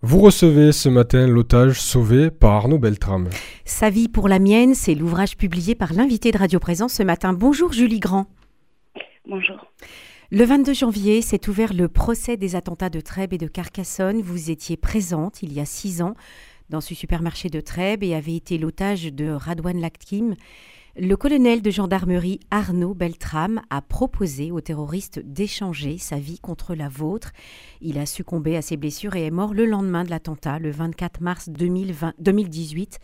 Vous recevez ce matin l'otage sauvé par Arnaud Beltrame. Sa vie pour la mienne, c'est l'ouvrage publié par l'invité de Radio Présence ce matin. Bonjour Julie Grand. Bonjour. Le 22 janvier s'est ouvert le procès des attentats de Trèbes et de Carcassonne. Vous étiez présente il y a six ans dans ce supermarché de Trèbes et avez été l'otage de Radwan Laktim. Le colonel de gendarmerie Arnaud Beltrame a proposé aux terroristes d'échanger sa vie contre la vôtre. Il a succombé à ses blessures et est mort le lendemain de l'attentat, le 24 mars 2020, 2018.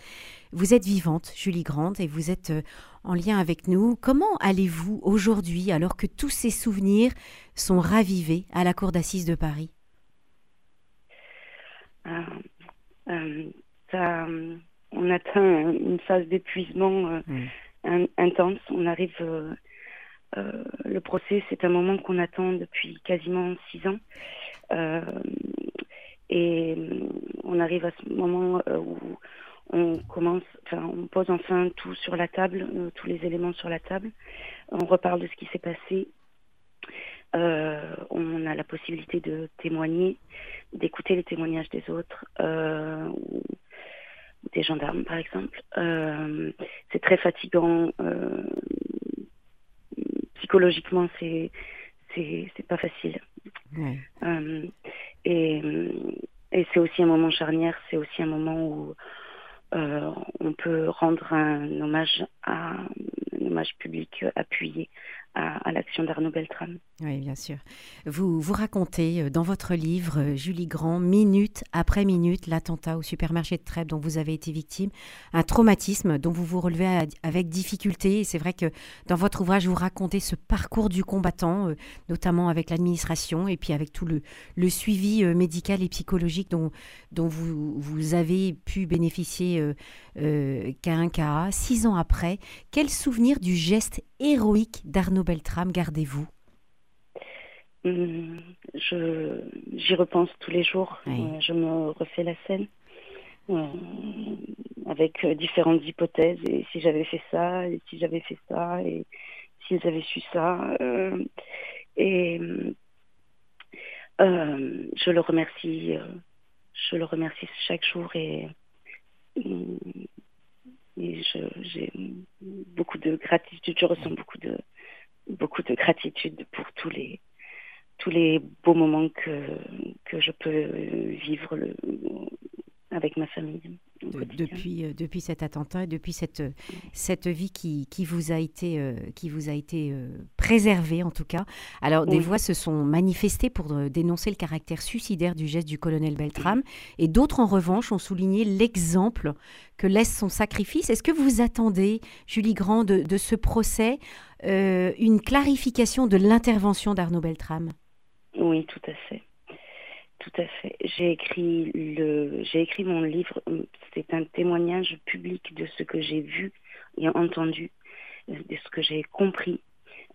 Vous êtes vivante, Julie Grande, et vous êtes euh, en lien avec nous. Comment allez-vous aujourd'hui alors que tous ces souvenirs sont ravivés à la cour d'assises de Paris? Euh, euh, On atteint une phase d'épuisement. Mmh intense. On arrive. Euh, euh, le procès, c'est un moment qu'on attend depuis quasiment six ans. Euh, et on arrive à ce moment où on commence, enfin, on pose enfin tout sur la table, tous les éléments sur la table. On reparle de ce qui s'est passé. on a la possibilité de témoigner, d'écouter les témoignages des autres, des gendarmes, par exemple. Euh, c'est très fatigant. Euh, psychologiquement, c'est c'est pas facile. Euh, et, et c'est aussi un moment charnière. C'est aussi un moment où on peut rendre un hommage à un hommage public appuyé à, l'action d'Arnaud Beltrame. Oui, bien sûr. Vous, vous racontez euh, dans votre livre, euh, Julie Grand, minute après minute, l'attentat au supermarché de Trèbes dont vous avez été victime, un traumatisme dont vous vous relevez avec difficulté. C'est vrai que dans votre ouvrage, vous racontez ce parcours du combattant, euh, notamment avec l'administration et puis avec tout le, suivi médical et psychologique dont, vous, avez pu bénéficier euh, qu'à un cas. Six ans après, quel souvenir du geste héroïque d'Arnaud Beltrame gardez-vous? Je, J'y repense tous les jours. Euh, je me refais la scène euh, avec euh, différentes hypothèses. Et si j'avais fait ça, et si j'avais fait ça, et s'ils avaient su ça. et je le remercie. je le remercie chaque jour et, et j'ai beaucoup de gratitude. Je ressens beaucoup de beaucoup de gratitude pour tous les tous les beaux moments que, que je peux vivre le, avec ma famille. Depuis, euh, depuis cet attentat et depuis cette, cette vie qui, qui vous a été, euh, qui vous a été euh, préservée en tout cas. Alors des voix se sont manifestées pour dénoncer le caractère suicidaire du geste du colonel Beltrame et d'autres en revanche ont souligné l'exemple que laisse son sacrifice. Est-ce que vous attendez, Julie Grand, de, de ce procès une clarification de l'intervention d'Arnaud Beltrame? Oui, tout à fait. Tout à fait. J'ai écrit le, j'ai écrit mon livre. C'est un témoignage public de ce que j'ai vu et entendu, de ce que j'ai compris.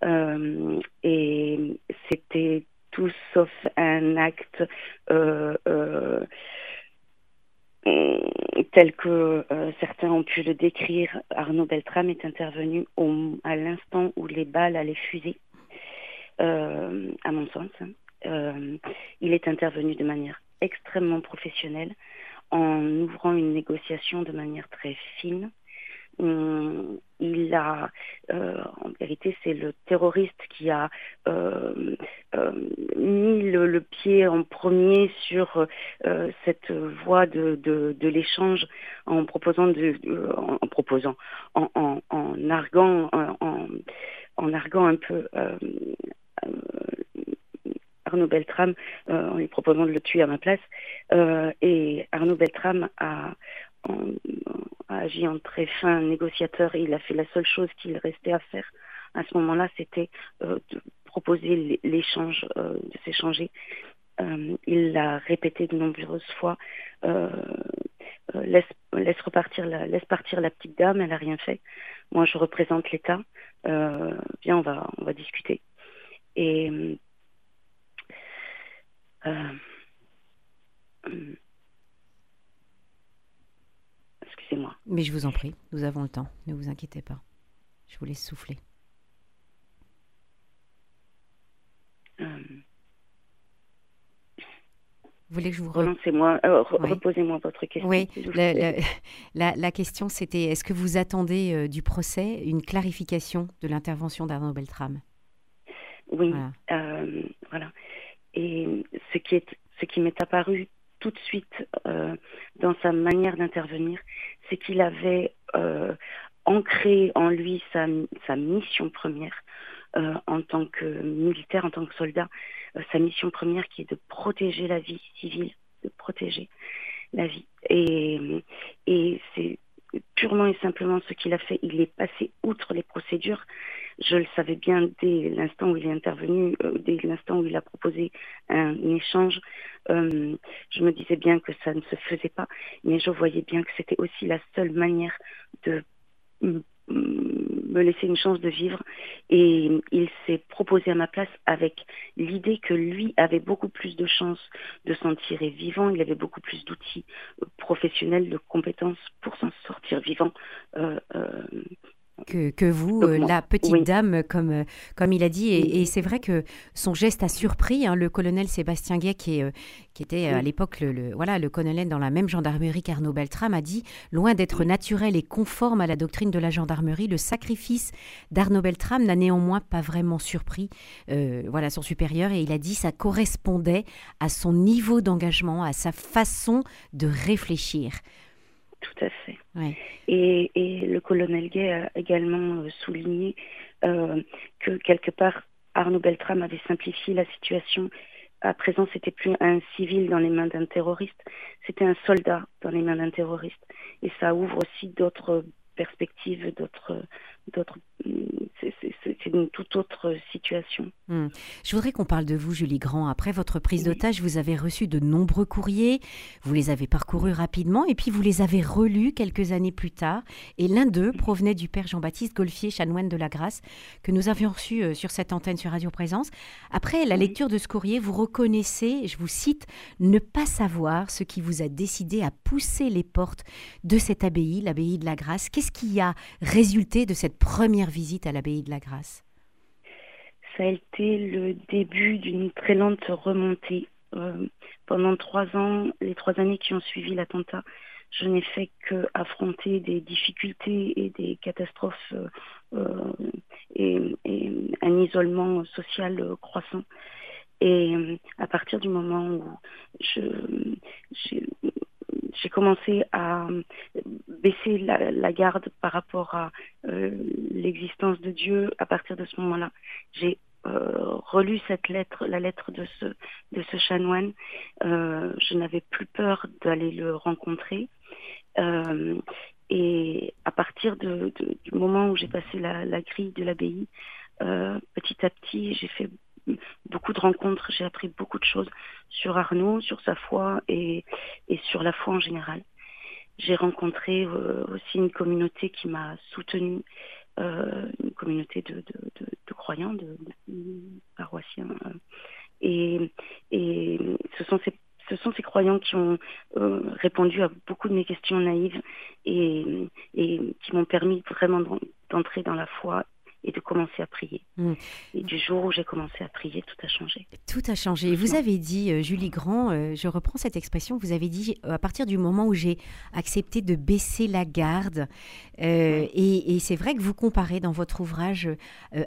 Euh, et c'était tout sauf un acte euh, euh, tel que certains ont pu le décrire. Arnaud Beltrame est intervenu au, à l'instant où les balles allaient fuser, à mon sens. Hein. Euh, il est intervenu de manière extrêmement professionnelle en ouvrant une négociation de manière très fine. Hum, il a, euh, en vérité, c'est le terroriste qui a euh, mis le, pied en premier sur cette voie de, l'échange en proposant, de, en, proposant, en, arguant, en arguant un peu Arnaud Beltrame euh, en lui proposant de le tuer à ma place. Euh, et Arnaud Beltrame a, agi en très fin négociateur et il a fait la seule chose qu'il restait à faire à ce moment-là, c'était euh, de proposer l'échange, de s'échanger. il l'a répété de nombreuses fois. laisse, partir la petite dame, elle n'a rien fait. Moi, je représente l'État. viens, on va, on va discuter. Euh, euh, excusez-moi. Mais je vous en prie, nous avons le temps, ne vous inquiétez pas. Je vous laisse souffler. Euh, voulez que je vous euh, reposez-moi votre question. Oui, la, question c'était est-ce que vous attendez euh, du procès une clarification de l'intervention d'Arnaud Beltrame? Oui, voilà. Et ce qui est, ce qui m'est apparu tout de suite dans sa manière d'intervenir, c'est qu'il avait ancré en lui sa, sa mission première euh, en tant que militaire, en tant que soldat, euh, sa mission première qui est de protéger la vie civile, de protéger la vie. Et, et c'est purement et simplement ce qu'il a fait. Il est passé outre les procédures. Je le savais bien dès l'instant où il est intervenu, euh, dès l'instant où il a proposé un, échange. je me disais bien que ça ne se faisait pas, mais je voyais bien que c'était aussi la seule manière de me laisser une chance de vivre et il s'est proposé à ma place avec l'idée que lui avait beaucoup plus de chances de s'en tirer vivant, il avait beaucoup plus d'outils professionnels, de compétences pour s'en sortir vivant. Euh, euh, que, vous, euh, la petite dame, comme, euh, comme il a dit. Et, c'est vrai que son geste a surpris hein, le colonel Sébastien Guay, qui, euh, qui était à l'époque le, voilà, le colonel dans la même gendarmerie qu'Arnaud Beltrame, a dit Loin d'être naturel et conforme à la doctrine de la gendarmerie, le sacrifice d'Arnaud Beltrame n'a néanmoins pas vraiment surpris voilà, son supérieur. Et il a dit ça correspondait à son niveau d'engagement, à sa façon de réfléchir. Tout à fait. Et, le colonel Gay a également euh, souligné euh, que quelque part Arnaud Beltrame avait simplifié la situation. À présent, c'était plus un civil dans les mains d'un terroriste, c'était un soldat dans les mains d'un terroriste. Et ça ouvre aussi d'autres perspectives, d'autres d'autres. C'est une toute autre situation. Hmm. Je voudrais qu'on parle de vous, Julie Grand. Après votre prise d'otage, vous avez reçu de nombreux courriers, vous les avez parcourus rapidement et puis vous les avez relus quelques années plus tard. Et l'un d'eux provenait du père Jean-Baptiste Golfier, chanoine de la Grâce, que nous avions reçu euh, sur cette antenne sur Radio Présence. Après la lecture de ce courrier, vous reconnaissez, je vous cite, ne pas savoir ce qui vous a décidé à pousser les portes de cette abbaye, l'abbaye de la Grâce. Qu'est-ce qui a résulté de cette première visite à l'abbaye de la Grâce Ça a été le début d'une très lente remontée. Euh, pendant trois ans, les trois années qui ont suivi l'attentat, je n'ai fait qu'affronter des difficultés et des catastrophes euh, et, un isolement social croissant. Et à partir du moment où je, j'ai commencé à baisser la, garde par rapport à euh, l'existence de Dieu. À partir de ce moment-là, j'ai euh, relu cette lettre, la lettre de ce, de ce chanoine. Euh, je n'avais plus peur d'aller le rencontrer. et à partir de, du moment où j'ai passé la, la grille de l'abbaye, petit à petit, j'ai fait beaucoup de rencontres, j'ai appris beaucoup de choses sur Arnaud, sur sa foi et, sur la foi en général. J'ai rencontré euh, aussi une communauté qui m'a soutenue, euh, une communauté de, croyants, de, paroissiens. Euh, et, ce sont ces croyants qui ont répondu à beaucoup de mes questions naïves et qui m'ont permis vraiment d'entrer dans la foi et de commencer à prier. Mm. Et du jour où j'ai commencé à prier, tout a changé. Tout a changé. Vous avez dit, euh, Julie Grand, euh, je reprends cette expression, vous avez dit euh, à partir du moment où j'ai accepté de baisser la garde, et, et c'est vrai que vous comparez dans votre ouvrage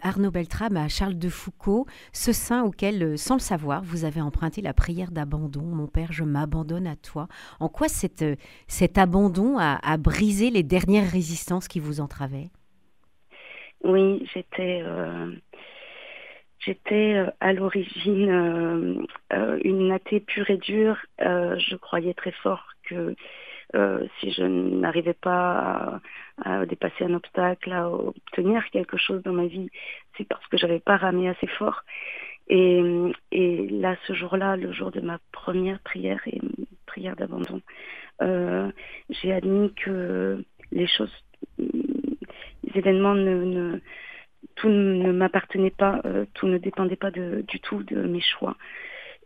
Arnaud Beltrame à Charles de Foucault, ce saint auquel, sans le savoir, vous avez emprunté la prière d'abandon. Mon Père, je m'abandonne à toi. En quoi cette, cet abandon a, a brisé les dernières résistances qui vous entravaient? Oui, j'étais euh, euh, à l'origine euh, une athée pure et dure. je croyais très fort que si je n'arrivais pas à, dépasser un obstacle, à obtenir quelque chose dans ma vie, c'est parce que j'avais pas ramé assez fort. Et là, ce jour-là, le jour de ma première prière et prière d'abandon, j'ai admis que les choses événements ne, tout ne m'appartenait pas, euh, tout ne dépendait pas de, du tout de mes choix.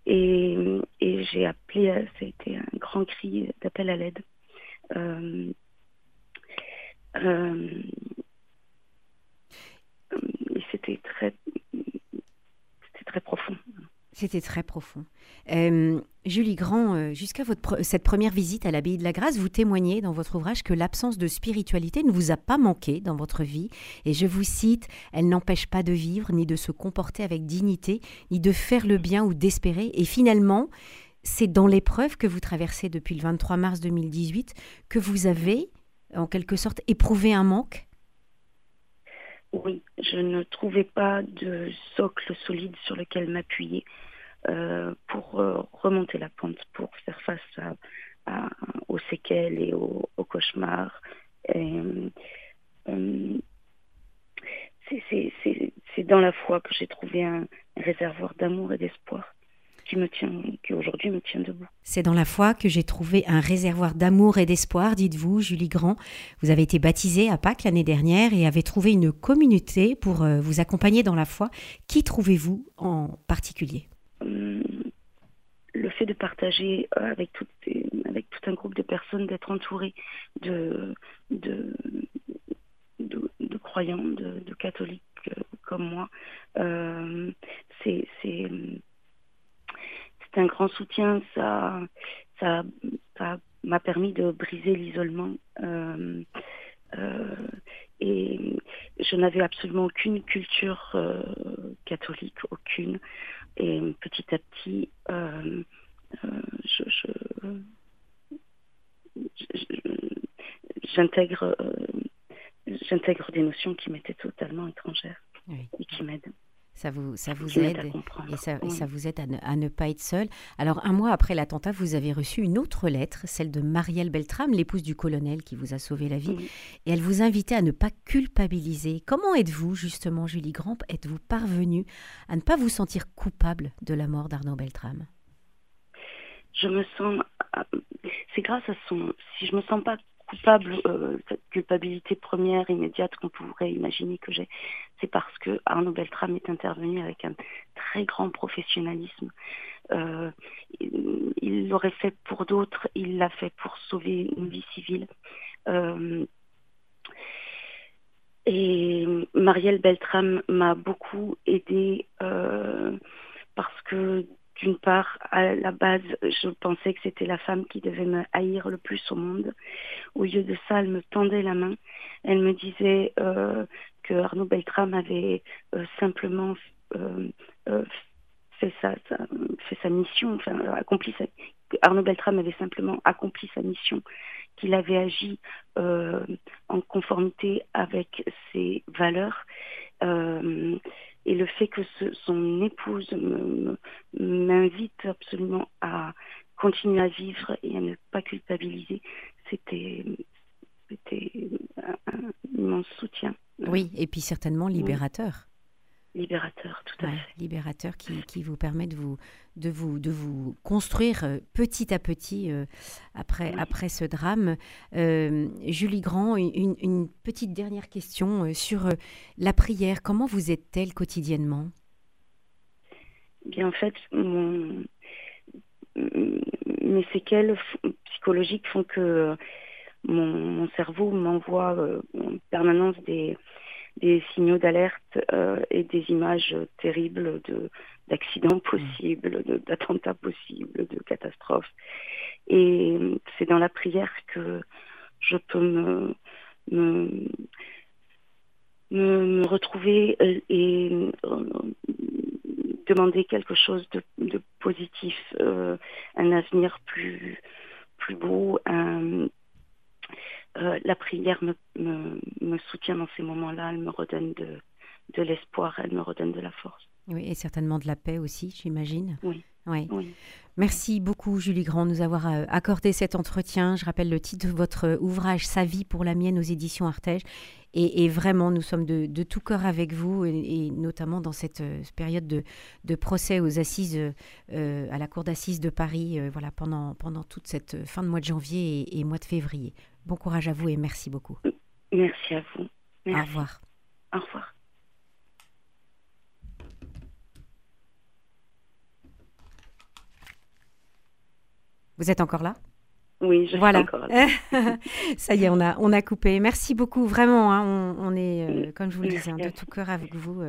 Et, j'ai appelé, euh, ça a été un grand cri d'appel à l'aide. Euh, et c'était très, c'était très profond. C'était très profond. Julie Grand, euh, jusqu'à cette première visite à l'abbaye de la Grâce, vous témoignez dans votre ouvrage que l'absence de spiritualité ne vous a pas manqué dans votre vie. Et je vous cite, elle n'empêche pas de vivre, ni de se comporter avec dignité, ni de faire le bien ou d'espérer. Et finalement, c'est dans l'épreuve que vous traversez depuis le 23 mars 2018 que vous avez, en quelque sorte, éprouvé un manque oui, je ne trouvais pas de socle solide sur lequel m'appuyer euh, pour euh, remonter la pente, pour faire face aux séquelles et aux, cauchemars. Euh, c'est dans la foi que j'ai trouvé un réservoir d'amour et d'espoir qui me tient, qui aujourd'hui me tient debout. C'est dans la foi que j'ai trouvé un réservoir d'amour et d'espoir, dites-vous, Julie Grand. Vous avez été baptisée à Pâques l'année dernière et avez trouvé une communauté pour euh, vous accompagner dans la foi. Qui trouvez-vous en particulier? Hum, Le fait de partager euh, avec, tout, avec tout un groupe de personnes, d'être entouré de, de, de, croyants, de, catholiques euh, comme moi, un grand soutien. Ça, ça, m'a permis de briser l'isolement. Euh, euh, et je n'avais absolument aucune culture euh, catholique, aucune. Et petit à petit, j'intègre j'intègre des notions qui m'étaient totalement étrangères et qui m'aident. Ça vous, ça vous aide et ça, ça, vous aide à ne, pas être seul. Alors, un mois après l'attentat, vous avez reçu une autre lettre, celle de Marielle Beltram, l'épouse du colonel qui vous a sauvé la vie. Et elle vous invitait à ne pas culpabiliser. Comment êtes-vous, justement, Julie Grand, êtes-vous parvenue à ne pas vous sentir coupable de la mort d'Arnaud Beltram Je me sens. Euh, c'est grâce à son. Si je me sens pas coupable, euh, cette culpabilité première, immédiate qu'on pourrait imaginer que j'ai, c'est parce que Arnaud Beltrame est intervenu avec un très grand professionnalisme. Euh, il l'aurait fait pour d'autres, il l'a fait pour sauver une vie civile. Euh, et Marielle Beltrame m'a beaucoup aidée parce que d'une part, à la base, je pensais que c'était la femme qui devait me haïr le plus au monde. Au lieu de ça, elle me tendait la main. Elle me disait euh, que Arnaud Beltrame avait euh, simplement euh, fait, sa, fait sa mission, enfin, accompli sa, Arnaud Beltrame avait simplement accompli sa mission, qu'il avait agi en conformité avec ses valeurs et le fait que son épouse m'invite absolument à continuer à vivre et à ne pas culpabiliser, c'était un, immense soutien. Oui, et puis certainement libérateur libérateur, tout à fait. Libérateur qui, qui, vous permet de vous, de vous, de vous construire euh, petit à petit euh, après, après ce drame. Euh, Julie Grand, une, une, petite dernière question sur la prière. Comment vous êtes-elle quotidiennement? Bien, en fait, mon, mes séquelles psychologiques font que mon, mon cerveau m'envoie en permanence des des signaux d'alerte euh, et des images terribles de d'accidents possibles, d'attentats possibles, de catastrophes. Et c'est dans la prière que je peux me, me, me, retrouver et euh, demander quelque chose de, de positif, euh, un avenir plus, plus beau, un, euh, la prière me, soutient dans ces moments-là, elle me redonne de, de l'espoir, elle me redonne de la force. Oui, et certainement de la paix aussi, j'imagine. Oui. Oui. Merci beaucoup, Julie Grand, de nous avoir euh, accordé cet entretien. Je rappelle le titre de votre ouvrage Sa vie pour la mienne aux éditions Artege. Et, vraiment, nous sommes de, de, tout cœur avec vous, et, notamment dans cette euh, période de, de, procès aux assises, à la Cour d'assises de Paris, voilà, pendant, pendant toute cette fin de mois de janvier et, et mois de février. Bon courage à vous et merci beaucoup. Merci à vous. Au revoir. Au revoir. Vous êtes encore là? Oui, je voilà. suis encore là. Ça y est, on a, on a coupé. Merci beaucoup, vraiment. Hein. on, est, euh, comme je vous le disais, hein, de tout cœur avec vous. Euh.